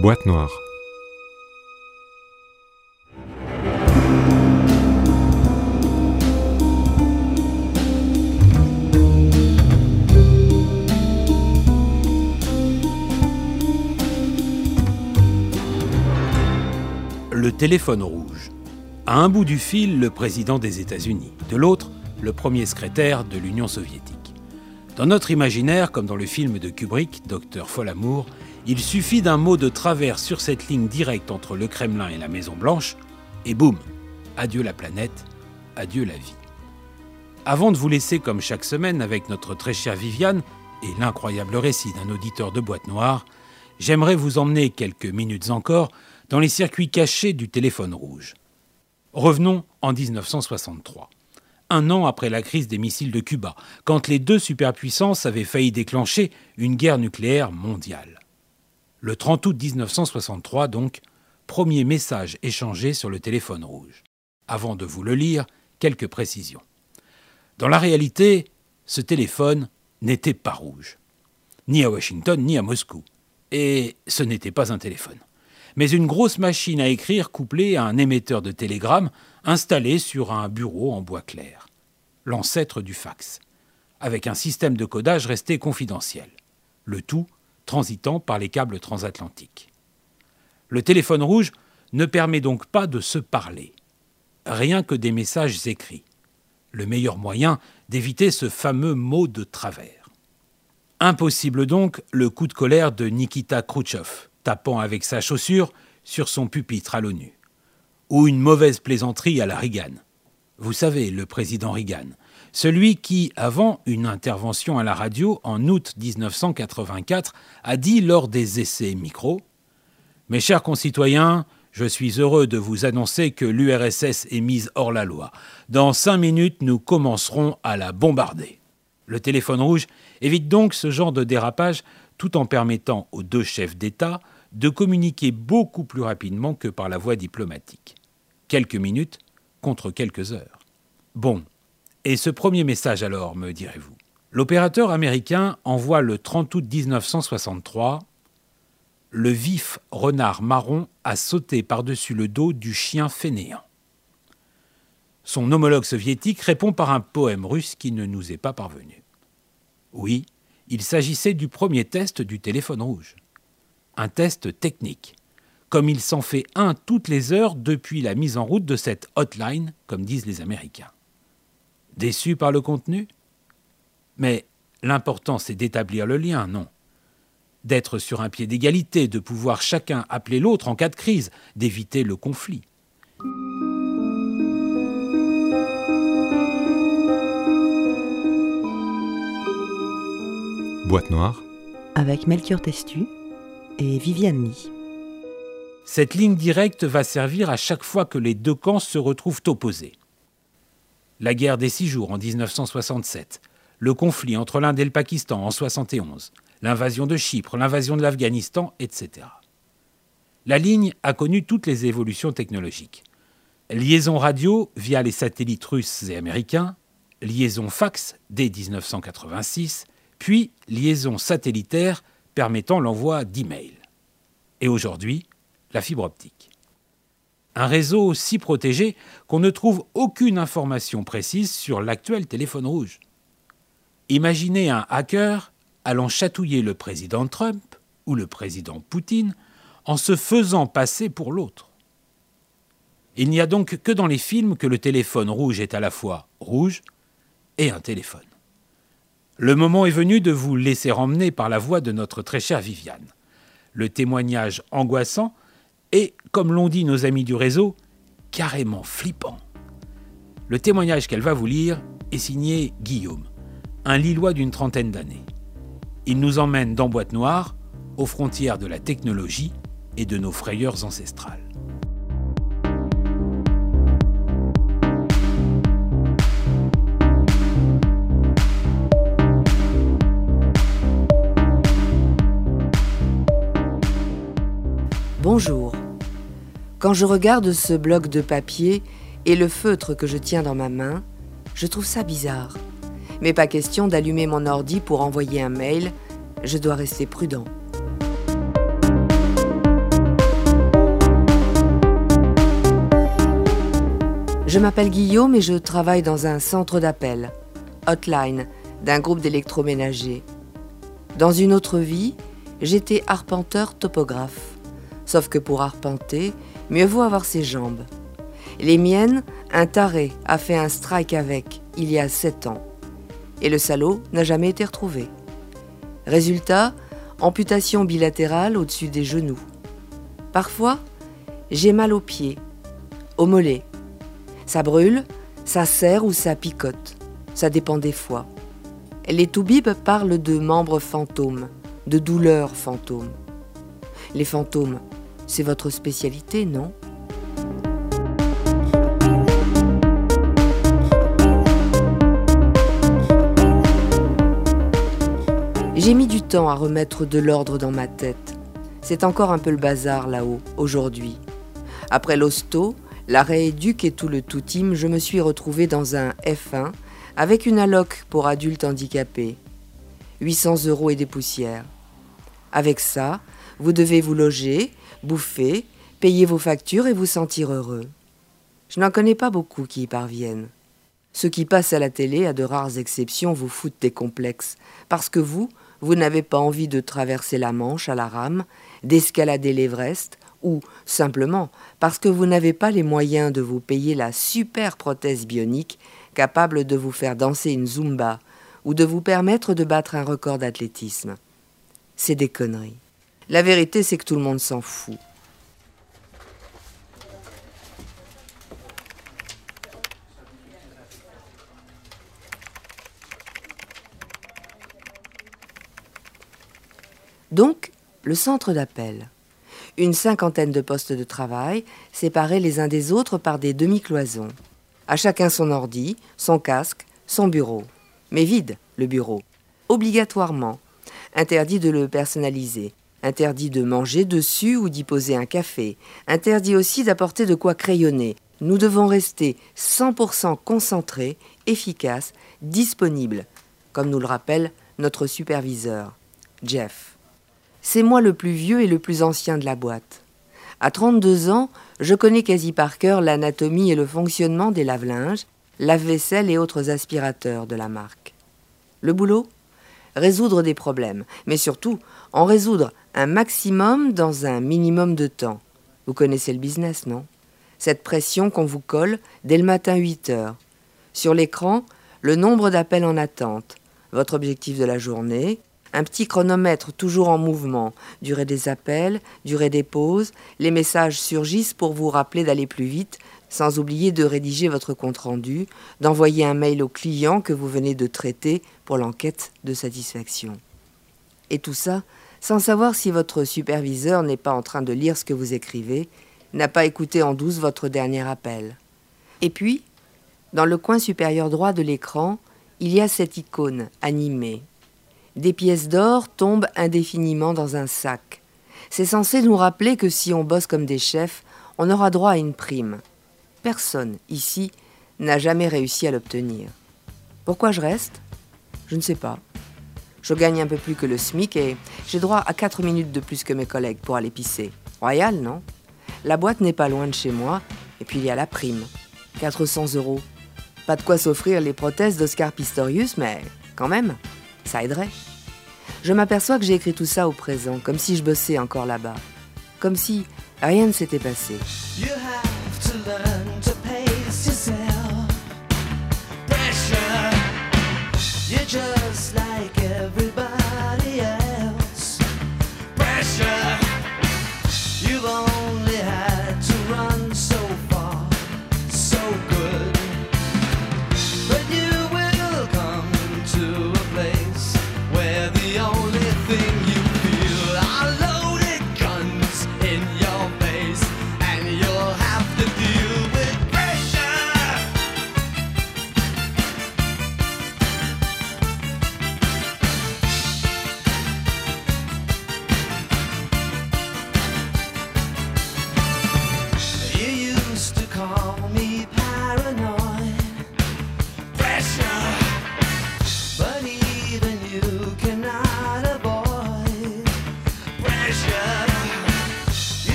Boîte noire. Le téléphone rouge. À un bout du fil, le président des États-Unis. De l'autre, le premier secrétaire de l'Union soviétique. Dans notre imaginaire, comme dans le film de Kubrick, Docteur Folamour, il suffit d'un mot de travers sur cette ligne directe entre le Kremlin et la Maison Blanche, et boum, adieu la planète, adieu la vie. Avant de vous laisser comme chaque semaine avec notre très chère Viviane et l'incroyable récit d'un auditeur de boîte noire, j'aimerais vous emmener quelques minutes encore dans les circuits cachés du téléphone rouge. Revenons en 1963 un an après la crise des missiles de Cuba, quand les deux superpuissances avaient failli déclencher une guerre nucléaire mondiale. Le 30 août 1963, donc, premier message échangé sur le téléphone rouge. Avant de vous le lire, quelques précisions. Dans la réalité, ce téléphone n'était pas rouge, ni à Washington, ni à Moscou. Et ce n'était pas un téléphone, mais une grosse machine à écrire couplée à un émetteur de télégramme installé sur un bureau en bois clair, l'ancêtre du fax, avec un système de codage resté confidentiel, le tout transitant par les câbles transatlantiques. Le téléphone rouge ne permet donc pas de se parler, rien que des messages écrits, le meilleur moyen d'éviter ce fameux mot de travers. Impossible donc le coup de colère de Nikita Khrouchtchev, tapant avec sa chaussure sur son pupitre à l'ONU ou une mauvaise plaisanterie à la Reagan. Vous savez, le président Reagan, celui qui, avant une intervention à la radio en août 1984, a dit lors des essais micro Mes chers concitoyens, je suis heureux de vous annoncer que l'URSS est mise hors la loi. Dans cinq minutes, nous commencerons à la bombarder. Le téléphone rouge évite donc ce genre de dérapage tout en permettant aux deux chefs d'État de communiquer beaucoup plus rapidement que par la voie diplomatique quelques minutes contre quelques heures. Bon, et ce premier message alors, me direz-vous? L'opérateur américain envoie le 30 août 1963 Le vif renard marron a sauté par-dessus le dos du chien fainéant. Son homologue soviétique répond par un poème russe qui ne nous est pas parvenu. Oui, il s'agissait du premier test du téléphone rouge. Un test technique comme il s'en fait un toutes les heures depuis la mise en route de cette hotline, comme disent les Américains. Déçu par le contenu Mais l'important, c'est d'établir le lien, non? D'être sur un pied d'égalité, de pouvoir chacun appeler l'autre en cas de crise, d'éviter le conflit. Boîte noire. Avec Melchior Testu et Viviane Lee. Cette ligne directe va servir à chaque fois que les deux camps se retrouvent opposés. La guerre des six jours en 1967, le conflit entre l'Inde et le Pakistan en 1971, l'invasion de Chypre, l'invasion de l'Afghanistan, etc. La ligne a connu toutes les évolutions technologiques. Liaison radio via les satellites russes et américains, liaison fax dès 1986, puis liaison satellitaire permettant l'envoi d'emails. Et aujourd'hui, la fibre optique. Un réseau si protégé qu'on ne trouve aucune information précise sur l'actuel téléphone rouge. Imaginez un hacker allant chatouiller le président Trump ou le président Poutine en se faisant passer pour l'autre. Il n'y a donc que dans les films que le téléphone rouge est à la fois rouge et un téléphone. Le moment est venu de vous laisser emmener par la voix de notre très chère Viviane. Le témoignage angoissant et, comme l'ont dit nos amis du réseau, carrément flippant. Le témoignage qu'elle va vous lire est signé Guillaume, un Lillois d'une trentaine d'années. Il nous emmène dans Boîte Noire, aux frontières de la technologie et de nos frayeurs ancestrales. Bonjour. Quand je regarde ce bloc de papier et le feutre que je tiens dans ma main, je trouve ça bizarre. Mais pas question d'allumer mon ordi pour envoyer un mail, je dois rester prudent. Je m'appelle Guillaume et je travaille dans un centre d'appel, Hotline, d'un groupe d'électroménagers. Dans une autre vie, j'étais arpenteur topographe. Sauf que pour arpenter, mieux vaut avoir ses jambes. Les miennes, un taré a fait un strike avec, il y a sept ans. Et le salaud n'a jamais été retrouvé. Résultat, amputation bilatérale au-dessus des genoux. Parfois, j'ai mal aux pieds, aux mollets, ça brûle, ça serre ou ça picote. Ça dépend des fois. Les toubibs parlent de membres fantômes, de douleurs fantômes. Les fantômes, c'est votre spécialité, non? J'ai mis du temps à remettre de l'ordre dans ma tête. C'est encore un peu le bazar là-haut, aujourd'hui. Après l'hosto, l'arrêt éduque et tout le tout team, je me suis retrouvé dans un F1 avec une alloc pour adultes handicapés. 800 euros et des poussières. Avec ça, vous devez vous loger, bouffer, payer vos factures et vous sentir heureux. Je n'en connais pas beaucoup qui y parviennent. Ceux qui passent à la télé, à de rares exceptions, vous foutent des complexes, parce que vous, vous n'avez pas envie de traverser la Manche à la rame, d'escalader l'Everest, ou simplement parce que vous n'avez pas les moyens de vous payer la super prothèse bionique capable de vous faire danser une zumba ou de vous permettre de battre un record d'athlétisme. C'est des conneries. La vérité, c'est que tout le monde s'en fout. Donc, le centre d'appel une cinquantaine de postes de travail, séparés les uns des autres par des demi-cloisons. À chacun son ordi, son casque, son bureau. Mais vide, le bureau. Obligatoirement. Interdit de le personnaliser. Interdit de manger dessus ou d'y poser un café. Interdit aussi d'apporter de quoi crayonner. Nous devons rester 100% concentrés, efficaces, disponibles, comme nous le rappelle notre superviseur, Jeff. C'est moi le plus vieux et le plus ancien de la boîte. À 32 ans, je connais quasi par cœur l'anatomie et le fonctionnement des lave-linges, lave-vaisselle et autres aspirateurs de la marque. Le boulot? Résoudre des problèmes, mais surtout en résoudre un maximum dans un minimum de temps. Vous connaissez le business, non? Cette pression qu'on vous colle dès le matin 8 heures. Sur l'écran, le nombre d'appels en attente, votre objectif de la journée, un petit chronomètre toujours en mouvement, durée des appels, durée des pauses, les messages surgissent pour vous rappeler d'aller plus vite, sans oublier de rédiger votre compte-rendu, d'envoyer un mail au client que vous venez de traiter pour l'enquête de satisfaction. Et tout ça sans savoir si votre superviseur n'est pas en train de lire ce que vous écrivez, n'a pas écouté en douce votre dernier appel. Et puis, dans le coin supérieur droit de l'écran, il y a cette icône animée, des pièces d'or tombent indéfiniment dans un sac. C'est censé nous rappeler que si on bosse comme des chefs, on aura droit à une prime. Personne, ici, n'a jamais réussi à l'obtenir. Pourquoi je reste? Je ne sais pas. Je gagne un peu plus que le SMIC et j'ai droit à 4 minutes de plus que mes collègues pour aller pisser. Royal, non? La boîte n'est pas loin de chez moi, et puis il y a la prime. 400 euros. Pas de quoi s'offrir les prothèses d'Oscar Pistorius, mais quand même ça aiderait. Je m'aperçois que j'ai écrit tout ça au présent, comme si je bossais encore là-bas. Comme si rien ne s'était passé. You're just like everybody.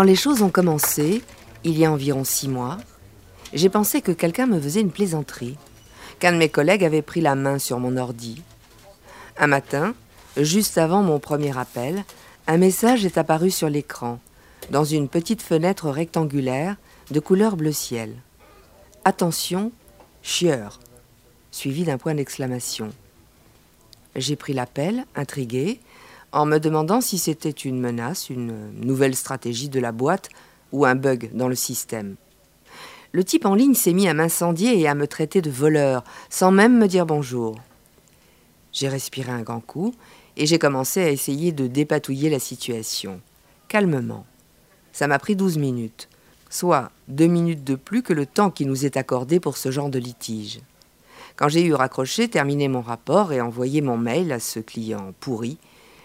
Quand les choses ont commencé, il y a environ six mois, j'ai pensé que quelqu'un me faisait une plaisanterie, qu'un de mes collègues avait pris la main sur mon ordi. Un matin, juste avant mon premier appel, un message est apparu sur l'écran, dans une petite fenêtre rectangulaire de couleur bleu ciel. Attention, chieur, suivi d'un point d'exclamation. J'ai pris l'appel, intrigué, en me demandant si c'était une menace, une nouvelle stratégie de la boîte ou un bug dans le système. Le type en ligne s'est mis à m'incendier et à me traiter de voleur, sans même me dire bonjour. J'ai respiré un grand coup et j'ai commencé à essayer de dépatouiller la situation, calmement. Ça m'a pris douze minutes, soit deux minutes de plus que le temps qui nous est accordé pour ce genre de litige. Quand j'ai eu raccroché, terminé mon rapport et envoyé mon mail à ce client pourri,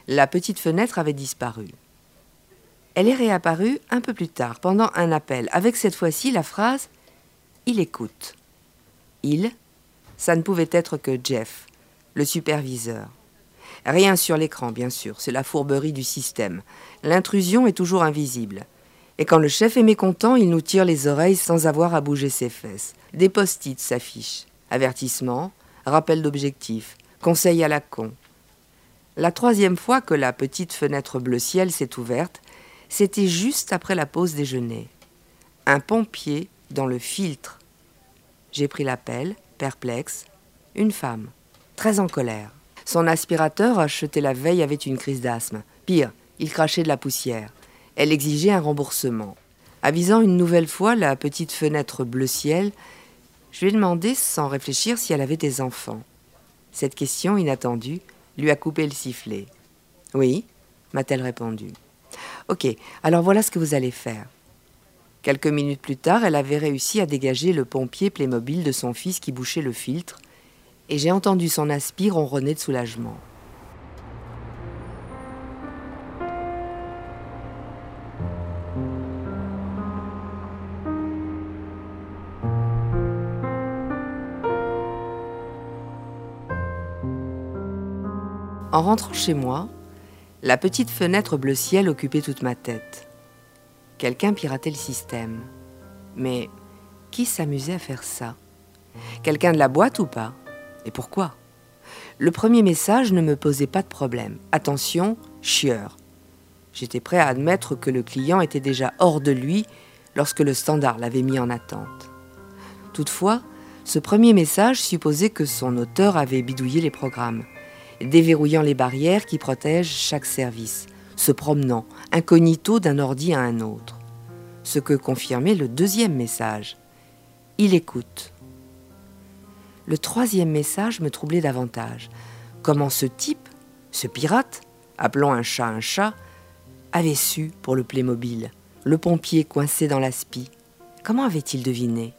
la petite fenêtre avait disparu. Elle est réapparue un peu plus tard, pendant un appel, avec cette fois-ci la phrase Il écoute. Il, ça ne pouvait être que Jeff, le superviseur. Rien sur l'écran, bien sûr, c'est la fourberie du système. L'intrusion est toujours invisible. Et quand le chef est mécontent, il nous tire les oreilles sans avoir à bouger ses fesses. Des post-it s'affichent. Avertissement, rappel d'objectif, conseil à la con, la troisième fois que la petite fenêtre bleu ciel s'est ouverte, c'était juste après la pause déjeuner. Un pompier dans le filtre. J'ai pris l'appel, perplexe. Une femme, très en colère. Son aspirateur acheté la veille avait une crise d'asthme. Pire, il crachait de la poussière. Elle exigeait un remboursement. Avisant une nouvelle fois la petite fenêtre bleu ciel, je lui ai demandé sans réfléchir si elle avait des enfants. Cette question inattendue lui a coupé le sifflet. Oui, m'a-t-elle répondu. Ok, alors voilà ce que vous allez faire. Quelques minutes plus tard, elle avait réussi à dégager le pompier Playmobil de son fils qui bouchait le filtre, et j'ai entendu son aspire ronronner de soulagement. En rentrant chez moi, la petite fenêtre bleu ciel occupait toute ma tête. Quelqu'un piratait le système. Mais qui s'amusait à faire ça? Quelqu'un de la boîte ou pas? Et pourquoi? Le premier message ne me posait pas de problème. Attention, chieur. J'étais prêt à admettre que le client était déjà hors de lui lorsque le standard l'avait mis en attente. Toutefois, ce premier message supposait que son auteur avait bidouillé les programmes déverrouillant les barrières qui protègent chaque service, se promenant incognito d'un ordi à un autre. Ce que confirmait le deuxième message. Il écoute. Le troisième message me troublait davantage. Comment ce type, ce pirate, appelant un chat un chat, avait su pour le Playmobil, le pompier coincé dans l'aspi. Comment avait-il deviné?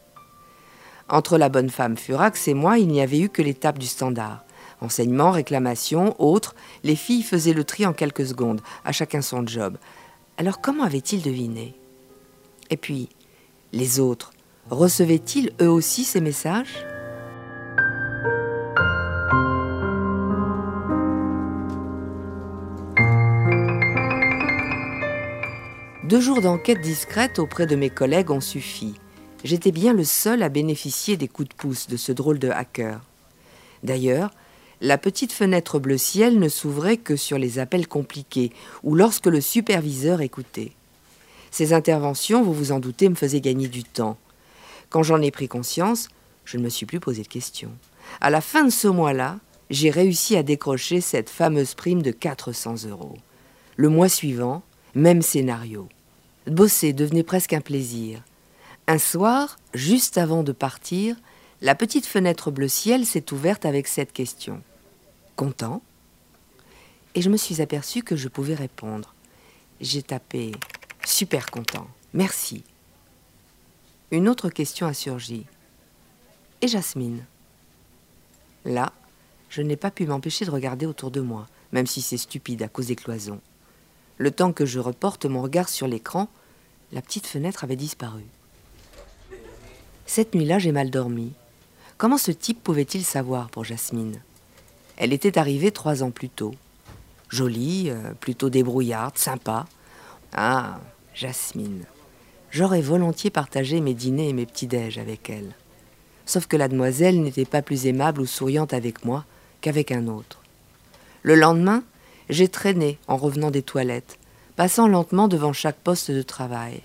Entre la bonne femme Furax et moi, il n'y avait eu que l'étape du standard. Enseignement, réclamation, autres, les filles faisaient le tri en quelques secondes, à chacun son job. Alors comment avaient-ils deviné? Et puis, les autres, recevaient-ils eux aussi ces messages? Deux jours d'enquête discrète auprès de mes collègues ont suffi. J'étais bien le seul à bénéficier des coups de pouce de ce drôle de hacker. D'ailleurs, la petite fenêtre bleu ciel ne s'ouvrait que sur les appels compliqués ou lorsque le superviseur écoutait. Ces interventions, vous vous en doutez, me faisaient gagner du temps. Quand j'en ai pris conscience, je ne me suis plus posé de questions. À la fin de ce mois-là, j'ai réussi à décrocher cette fameuse prime de 400 euros. Le mois suivant, même scénario. Bosser devenait presque un plaisir. Un soir, juste avant de partir, la petite fenêtre bleu ciel s'est ouverte avec cette question. Content Et je me suis aperçu que je pouvais répondre. J'ai tapé Super content, merci. Une autre question a surgi. Et Jasmine? Là, je n'ai pas pu m'empêcher de regarder autour de moi, même si c'est stupide à cause des cloisons. Le temps que je reporte mon regard sur l'écran, la petite fenêtre avait disparu. Cette nuit-là, j'ai mal dormi. Comment ce type pouvait-il savoir pour Jasmine? Elle était arrivée trois ans plus tôt. Jolie, euh, plutôt débrouillarde, sympa. Ah, Jasmine. J'aurais volontiers partagé mes dîners et mes petits-déj avec elle. Sauf que la demoiselle n'était pas plus aimable ou souriante avec moi qu'avec un autre. Le lendemain, j'ai traîné en revenant des toilettes, passant lentement devant chaque poste de travail.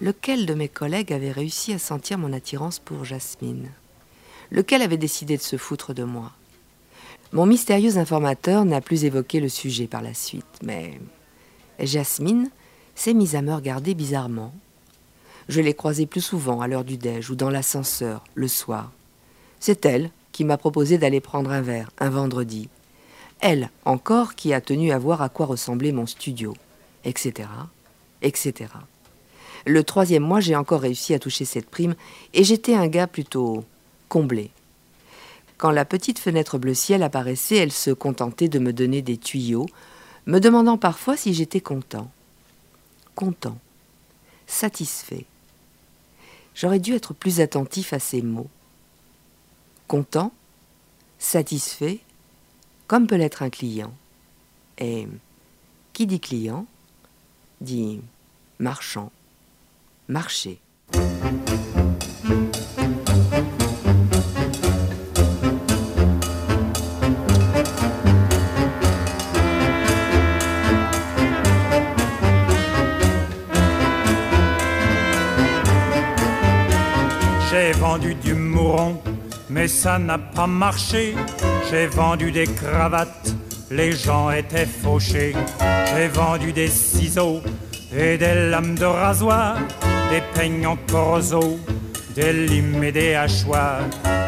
Lequel de mes collègues avait réussi à sentir mon attirance pour Jasmine? Lequel avait décidé de se foutre de moi? Mon mystérieux informateur n'a plus évoqué le sujet par la suite, mais Jasmine s'est mise à me regarder bizarrement. Je l'ai croisée plus souvent à l'heure du déj ou dans l'ascenseur, le soir. C'est elle qui m'a proposé d'aller prendre un verre, un vendredi. Elle, encore, qui a tenu à voir à quoi ressemblait mon studio, etc., etc. Le troisième mois, j'ai encore réussi à toucher cette prime, et j'étais un gars plutôt comblé. Quand la petite fenêtre bleu ciel apparaissait, elle se contentait de me donner des tuyaux, me demandant parfois si j'étais content. Content. Satisfait. J'aurais dû être plus attentif à ces mots. Content, satisfait, comme peut l'être un client. Et qui dit client dit marchand, marché. J'ai vendu du mouron, mais ça n'a pas marché. J'ai vendu des cravates, les gens étaient fauchés. J'ai vendu des ciseaux et des lames de rasoir, des peignes en des limes et des hachoirs.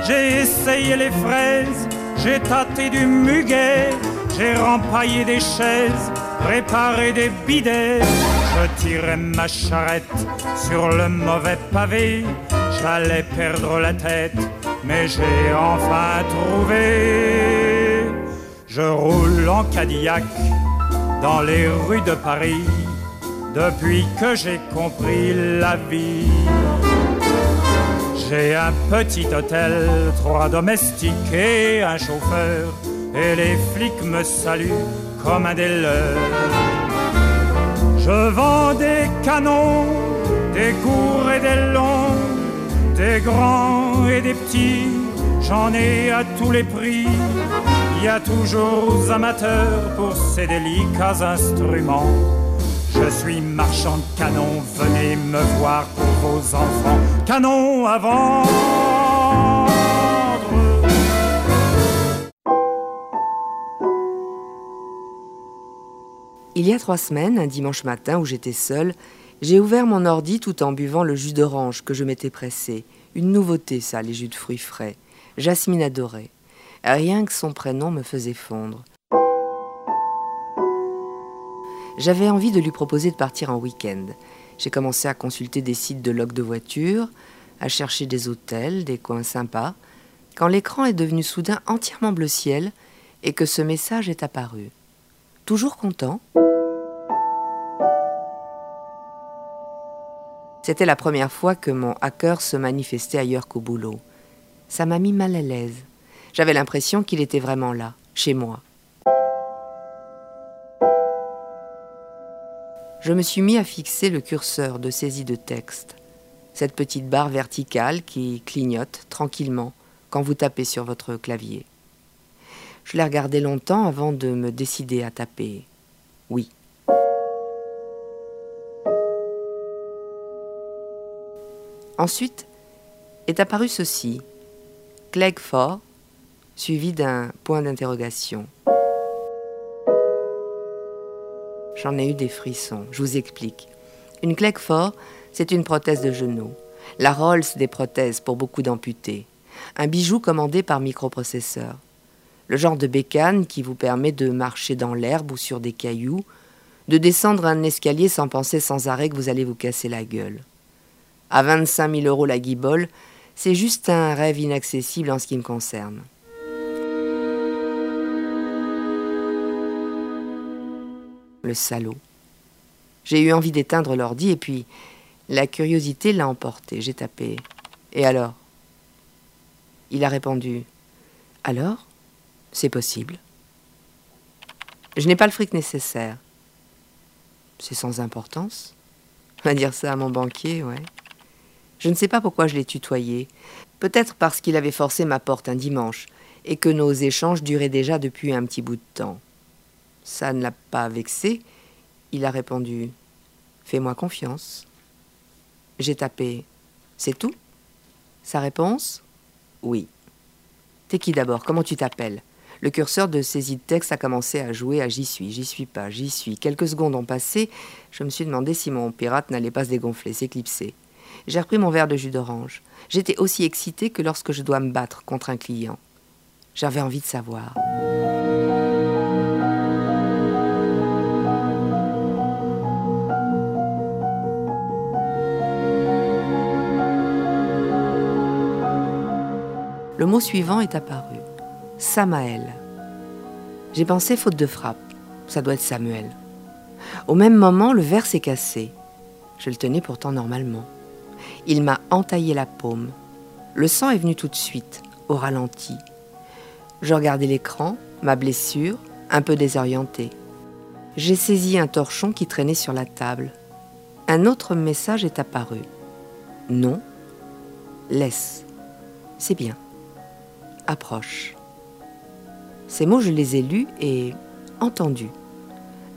J'ai essayé les fraises, j'ai tâté du muguet, j'ai rempaillé des chaises, réparé des bidets. Je tirais ma charrette sur le mauvais pavé, j'allais perdre la tête, mais j'ai enfin trouvé. Je roule en Cadillac dans les rues de Paris depuis que j'ai compris la vie. J'ai un petit hôtel, trois domestiques et un chauffeur, et les flics me saluent comme un des leurs. Je vends des canons, des courts et des longs, des grands et des petits, j'en ai à tous les prix. Il y a toujours amateurs pour ces délicats instruments. Je suis marchand de canons, venez me voir pour vos enfants. Canon à vendre. Il y a trois semaines, un dimanche matin où j'étais seule, j'ai ouvert mon ordi tout en buvant le jus d'orange que je m'étais pressé. Une nouveauté, ça, les jus de fruits frais. Jasmine adorait. Rien que son prénom me faisait fondre. J'avais envie de lui proposer de partir en week-end. J'ai commencé à consulter des sites de log de voitures, à chercher des hôtels, des coins sympas, quand l'écran est devenu soudain entièrement bleu ciel et que ce message est apparu. Toujours content C'était la première fois que mon hacker se manifestait ailleurs qu'au boulot. Ça m'a mis mal à l'aise. J'avais l'impression qu'il était vraiment là, chez moi. Je me suis mis à fixer le curseur de saisie de texte, cette petite barre verticale qui clignote tranquillement quand vous tapez sur votre clavier. Je l'ai regardé longtemps avant de me décider à taper oui. Ensuite est apparu ceci, Clegg fort, suivi d'un point d'interrogation. J'en ai eu des frissons, je vous explique. Une Clegg fort, c'est une prothèse de genou. La Rolls des prothèses pour beaucoup d'amputés. Un bijou commandé par microprocesseur. Le genre de bécane qui vous permet de marcher dans l'herbe ou sur des cailloux, de descendre un escalier sans penser sans arrêt que vous allez vous casser la gueule à 25 000 euros la guibole, c'est juste un rêve inaccessible en ce qui me concerne. Le salaud. J'ai eu envie d'éteindre l'ordi et puis la curiosité l'a emporté. J'ai tapé. Et alors? Il a répondu. Alors? C'est possible. Je n'ai pas le fric nécessaire. C'est sans importance. On va dire ça à mon banquier, ouais. Je ne sais pas pourquoi je l'ai tutoyé. Peut-être parce qu'il avait forcé ma porte un dimanche et que nos échanges duraient déjà depuis un petit bout de temps. Ça ne l'a pas vexé. Il a répondu Fais-moi confiance. J'ai tapé C'est tout? Sa réponse? Oui. T'es qui d'abord? Comment tu t'appelles? Le curseur de saisie de texte a commencé à jouer à J'y suis, j'y suis pas, j'y suis. Quelques secondes ont passé. Je me suis demandé si mon pirate n'allait pas se dégonfler, s'éclipser. J'ai repris mon verre de jus d'orange. J'étais aussi excitée que lorsque je dois me battre contre un client. J'avais envie de savoir. Le mot suivant est apparu. Samaël. J'ai pensé faute de frappe. Ça doit être Samuel. Au même moment, le verre s'est cassé. Je le tenais pourtant normalement. Il m'a entaillé la paume. Le sang est venu tout de suite, au ralenti. Je regardais l'écran, ma blessure, un peu désorientée. J'ai saisi un torchon qui traînait sur la table. Un autre message est apparu. Non. Laisse. C'est bien approche. Ces mots, je les ai lus et entendus.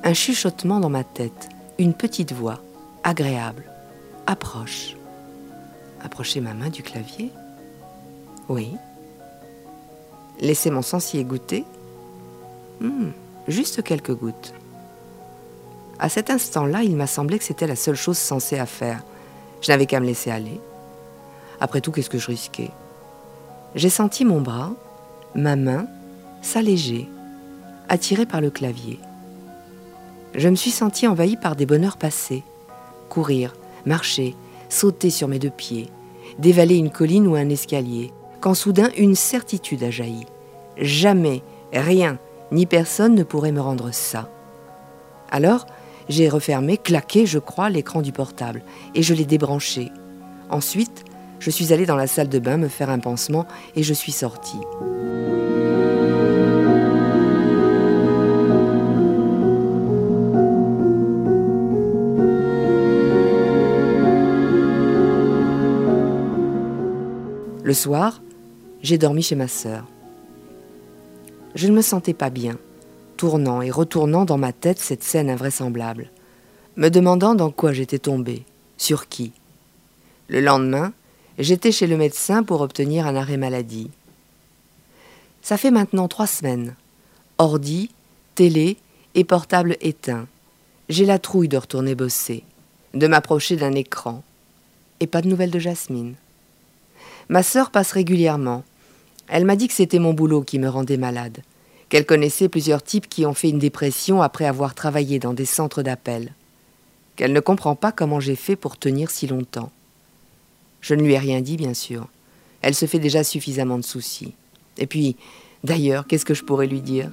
Un chuchotement dans ma tête, une petite voix, agréable. Approche. Approcher ma main du clavier Oui. Laisser mon sang s'y égoutter hmm, Juste quelques gouttes. À cet instant-là, il m'a semblé que c'était la seule chose censée à faire. Je n'avais qu'à me laisser aller. Après tout, qu'est-ce que je risquais? J'ai senti mon bras, ma main, s'alléger, attiré par le clavier. Je me suis senti envahi par des bonheurs passés. Courir, marcher, sauter sur mes deux pieds, dévaler une colline ou un escalier, quand soudain une certitude a jailli. Jamais, rien, ni personne ne pourrait me rendre ça. Alors, j'ai refermé, claqué, je crois, l'écran du portable, et je l'ai débranché. Ensuite, je suis allée dans la salle de bain me faire un pansement et je suis sortie. Le soir, j'ai dormi chez ma sœur. Je ne me sentais pas bien, tournant et retournant dans ma tête cette scène invraisemblable, me demandant dans quoi j'étais tombée, sur qui. Le lendemain, J'étais chez le médecin pour obtenir un arrêt maladie. Ça fait maintenant trois semaines. Ordi, télé et portable éteint. J'ai la trouille de retourner bosser, de m'approcher d'un écran. Et pas de nouvelles de Jasmine. Ma sœur passe régulièrement. Elle m'a dit que c'était mon boulot qui me rendait malade, qu'elle connaissait plusieurs types qui ont fait une dépression après avoir travaillé dans des centres d'appel, qu'elle ne comprend pas comment j'ai fait pour tenir si longtemps. Je ne lui ai rien dit, bien sûr. Elle se fait déjà suffisamment de soucis. Et puis, d'ailleurs, qu'est-ce que je pourrais lui dire?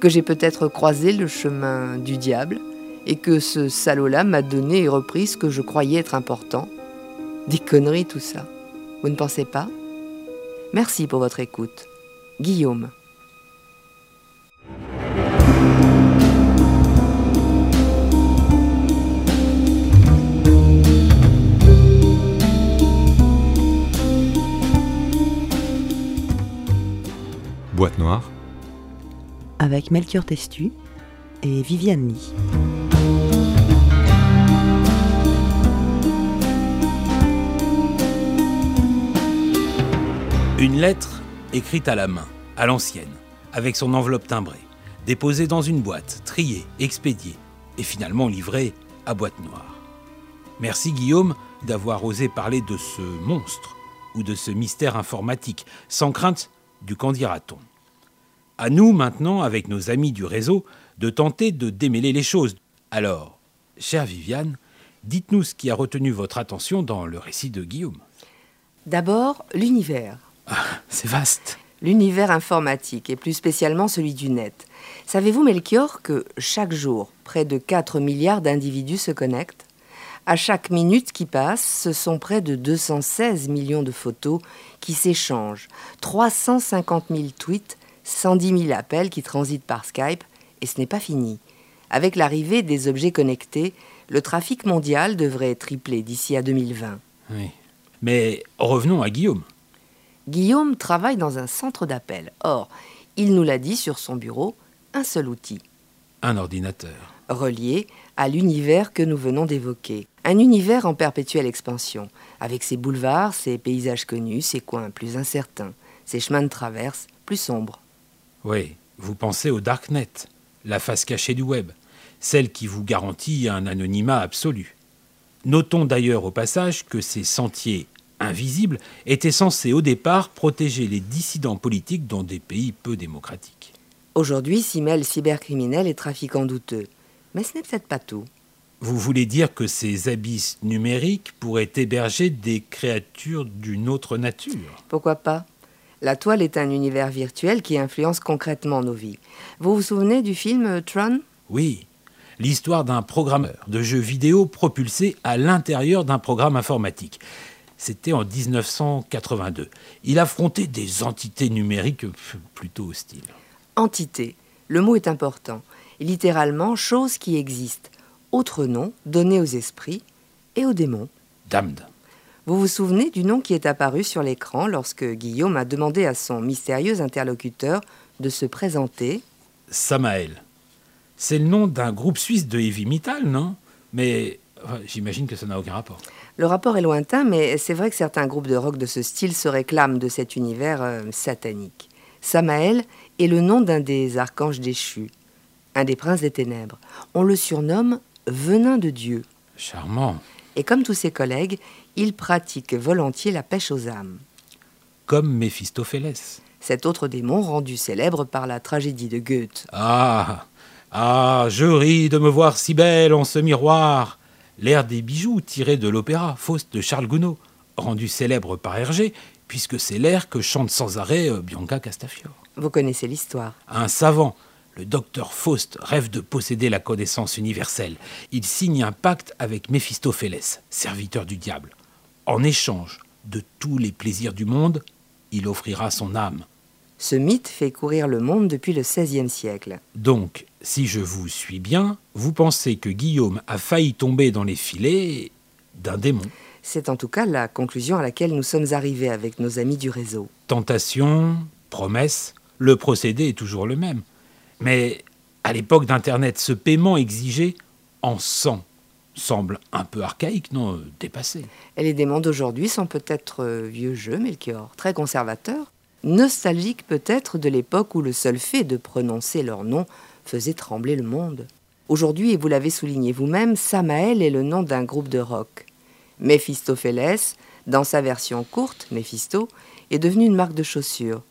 Que j'ai peut-être croisé le chemin du diable et que ce salaud-là m'a donné et repris ce que je croyais être important. Des conneries tout ça. Vous ne pensez pas? Merci pour votre écoute. Guillaume. Boîte noire. Avec Melchior Testu et Viviane Lee. Une lettre écrite à la main, à l'ancienne, avec son enveloppe timbrée, déposée dans une boîte, triée, expédiée, et finalement livrée à boîte noire. Merci Guillaume d'avoir osé parler de ce monstre ou de ce mystère informatique, sans crainte du qu'en dira-t-on. À nous maintenant, avec nos amis du réseau, de tenter de démêler les choses. Alors, chère Viviane, dites-nous ce qui a retenu votre attention dans le récit de Guillaume. D'abord, l'univers. Ah, c'est vaste. L'univers informatique, et plus spécialement celui du net. Savez-vous, Melchior, que chaque jour, près de 4 milliards d'individus se connectent? À chaque minute qui passe, ce sont près de 216 millions de photos qui s'échangent, 350 000 tweets, 110 000 appels qui transitent par Skype, et ce n'est pas fini. Avec l'arrivée des objets connectés, le trafic mondial devrait tripler d'ici à 2020. Oui. Mais revenons à Guillaume. Guillaume travaille dans un centre d'appel. Or, il nous l'a dit sur son bureau, un seul outil. Un ordinateur. Relié à l'univers que nous venons d'évoquer. Un univers en perpétuelle expansion, avec ses boulevards, ses paysages connus, ses coins plus incertains, ses chemins de traverse plus sombres. Oui, vous pensez au Darknet, la face cachée du web, celle qui vous garantit un anonymat absolu. Notons d'ailleurs au passage que ces sentiers invisibles étaient censés au départ protéger les dissidents politiques dans des pays peu démocratiques. Aujourd'hui s'y mêlent cybercriminels et trafiquants douteux. Mais ce n'est peut-être pas tout. Vous voulez dire que ces abysses numériques pourraient héberger des créatures d'une autre nature? Pourquoi pas? La toile est un univers virtuel qui influence concrètement nos vies. Vous vous souvenez du film Tron? Oui, l'histoire d'un programmeur de jeux vidéo propulsé à l'intérieur d'un programme informatique. C'était en 1982. Il affrontait des entités numériques plutôt hostiles. Entité, le mot est important. Littéralement, chose qui existe. Autre nom donné aux esprits et aux démons. Damned. Vous vous souvenez du nom qui est apparu sur l'écran lorsque Guillaume a demandé à son mystérieux interlocuteur de se présenter? Samael. C'est le nom d'un groupe suisse de heavy metal, non? Mais j'imagine que ça n'a aucun rapport. Le rapport est lointain, mais c'est vrai que certains groupes de rock de ce style se réclament de cet univers euh, satanique. Samael est le nom d'un des archanges déchus, un des princes des ténèbres. On le surnomme Venin de Dieu. Charmant. Et comme tous ses collègues, il pratique volontiers la pêche aux âmes. Comme Méphistophélès. Cet autre démon rendu célèbre par la tragédie de Goethe. Ah Ah Je ris de me voir si belle en ce miroir L'air des bijoux tiré de l'opéra Faust de Charles Gounod, rendu célèbre par Hergé, puisque c'est l'air que chante sans arrêt euh, Bianca Castafiore. Vous connaissez l'histoire. Un savant, le docteur Faust, rêve de posséder la connaissance universelle. Il signe un pacte avec Méphistophélès, serviteur du diable. En échange de tous les plaisirs du monde, il offrira son âme. Ce mythe fait courir le monde depuis le XVIe siècle. Donc, si je vous suis bien, vous pensez que Guillaume a failli tomber dans les filets d'un démon. C'est en tout cas la conclusion à laquelle nous sommes arrivés avec nos amis du réseau. Tentation, promesse, le procédé est toujours le même. Mais à l'époque d'Internet, ce paiement exigé en sang semble un peu archaïque, non Dépassé. Et les démons d'aujourd'hui sont peut-être euh, vieux jeux, Melchior, très conservateurs, nostalgiques peut-être de l'époque où le seul fait de prononcer leur nom faisait trembler le monde. Aujourd'hui, et vous l'avez souligné vous-même, Samael est le nom d'un groupe de rock. Méphistophélès, dans sa version courte, Méphisto, est devenu une marque de chaussures.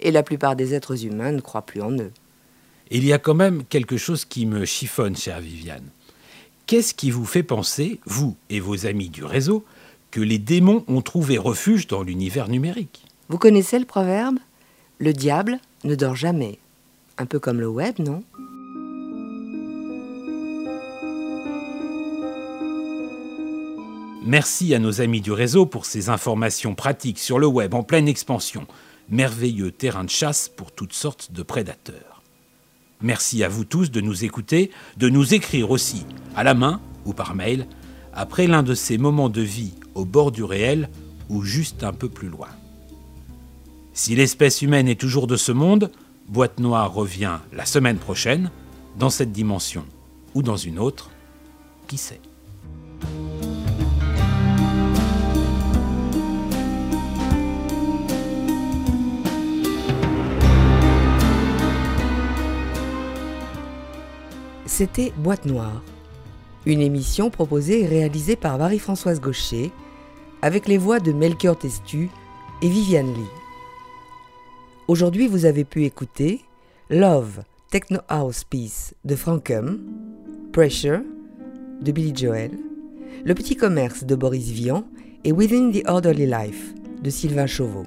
Et la plupart des êtres humains ne croient plus en eux. Il y a quand même quelque chose qui me chiffonne, chère Viviane. Qu'est-ce qui vous fait penser, vous et vos amis du réseau, que les démons ont trouvé refuge dans l'univers numérique? Vous connaissez le proverbe Le diable ne dort jamais. Un peu comme le web, non? Merci à nos amis du réseau pour ces informations pratiques sur le web en pleine expansion. Merveilleux terrain de chasse pour toutes sortes de prédateurs. Merci à vous tous de nous écouter, de nous écrire aussi, à la main ou par mail, après l'un de ces moments de vie au bord du réel ou juste un peu plus loin. Si l'espèce humaine est toujours de ce monde, Boîte Noire revient la semaine prochaine, dans cette dimension ou dans une autre, qui sait C'était Boîte Noire, une émission proposée et réalisée par Marie-Françoise Gaucher, avec les voix de Melchior Testu et Viviane Lee. Aujourd'hui, vous avez pu écouter Love, Techno House Peace de Frankum, Pressure de Billy Joel, Le Petit Commerce de Boris Vian et Within the Orderly Life de Sylvain Chauveau.